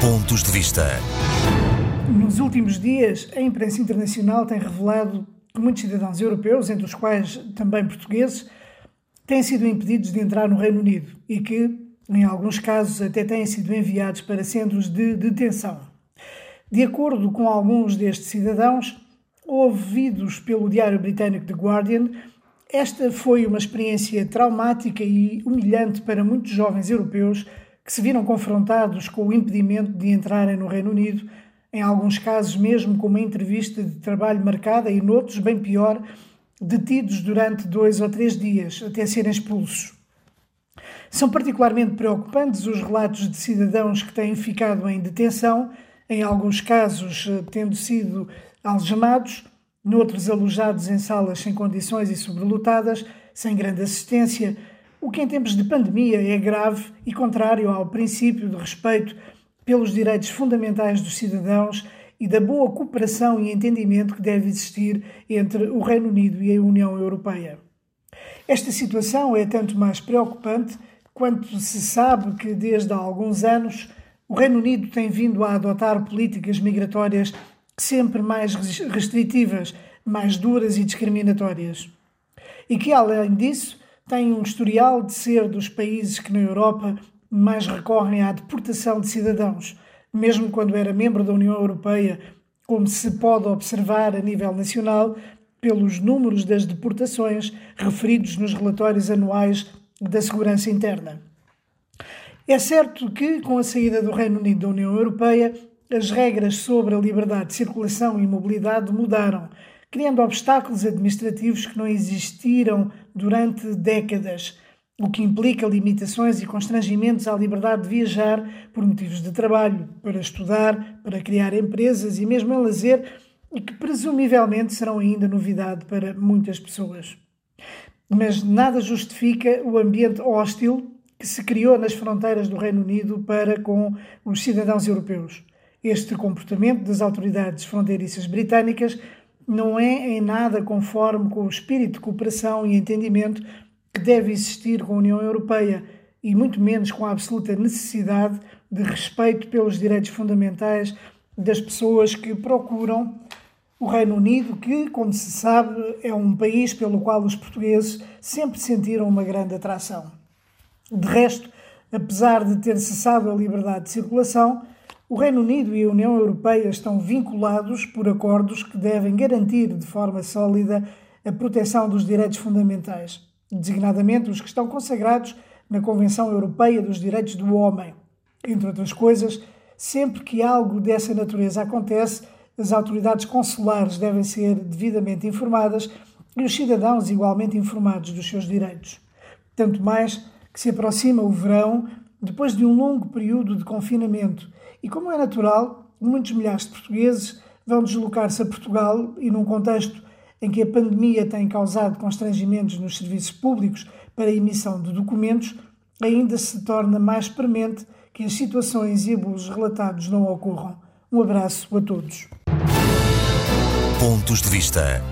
Pontos de Vista. Nos últimos dias, a imprensa internacional tem revelado que muitos cidadãos europeus, entre os quais também portugueses, têm sido impedidos de entrar no Reino Unido e que, em alguns casos, até têm sido enviados para centros de detenção. De acordo com alguns destes cidadãos, ouvidos pelo diário britânico The Guardian, esta foi uma experiência traumática e humilhante para muitos jovens europeus que se viram confrontados com o impedimento de entrarem no Reino Unido, em alguns casos mesmo com uma entrevista de trabalho marcada e noutros, bem pior, detidos durante dois ou três dias até serem expulsos. São particularmente preocupantes os relatos de cidadãos que têm ficado em detenção, em alguns casos eh, tendo sido algemados, noutros alojados em salas sem condições e sobrelotadas, sem grande assistência, o que em tempos de pandemia é grave e contrário ao princípio de respeito pelos direitos fundamentais dos cidadãos e da boa cooperação e entendimento que deve existir entre o Reino Unido e a União Europeia. Esta situação é tanto mais preocupante quanto se sabe que desde há alguns anos o Reino Unido tem vindo a adotar políticas migratórias sempre mais restritivas, mais duras e discriminatórias. E que, além disso, tem um historial de ser dos países que na Europa mais recorrem à deportação de cidadãos, mesmo quando era membro da União Europeia, como se pode observar a nível nacional pelos números das deportações referidos nos relatórios anuais da segurança interna. É certo que, com a saída do Reino Unido da União Europeia, as regras sobre a liberdade de circulação e mobilidade mudaram, criando obstáculos administrativos que não existiram durante décadas, o que implica limitações e constrangimentos à liberdade de viajar por motivos de trabalho, para estudar, para criar empresas e mesmo em lazer, e que presumivelmente serão ainda novidade para muitas pessoas. Mas nada justifica o ambiente hostil que se criou nas fronteiras do Reino Unido para com os cidadãos europeus. Este comportamento das autoridades fronteiriças britânicas não é em nada conforme com o espírito de cooperação e entendimento que deve existir com a União Europeia e muito menos com a absoluta necessidade de respeito pelos direitos fundamentais das pessoas que procuram o Reino Unido, que, como se sabe, é um país pelo qual os portugueses sempre sentiram uma grande atração. De resto, apesar de ter cessado a liberdade de circulação, o Reino Unido e a União Europeia estão vinculados por acordos que devem garantir de forma sólida a proteção dos direitos fundamentais, designadamente os que estão consagrados na Convenção Europeia dos Direitos do Homem. Entre outras coisas, sempre que algo dessa natureza acontece, as autoridades consulares devem ser devidamente informadas e os cidadãos igualmente informados dos seus direitos. Tanto mais que se aproxima o verão, depois de um longo período de confinamento e como é natural, muitos milhares de portugueses vão deslocar-se a Portugal e, num contexto em que a pandemia tem causado constrangimentos nos serviços públicos para a emissão de documentos, ainda se torna mais premente que as situações e abusos relatados não ocorram. Um abraço a todos. Pontos de Vista.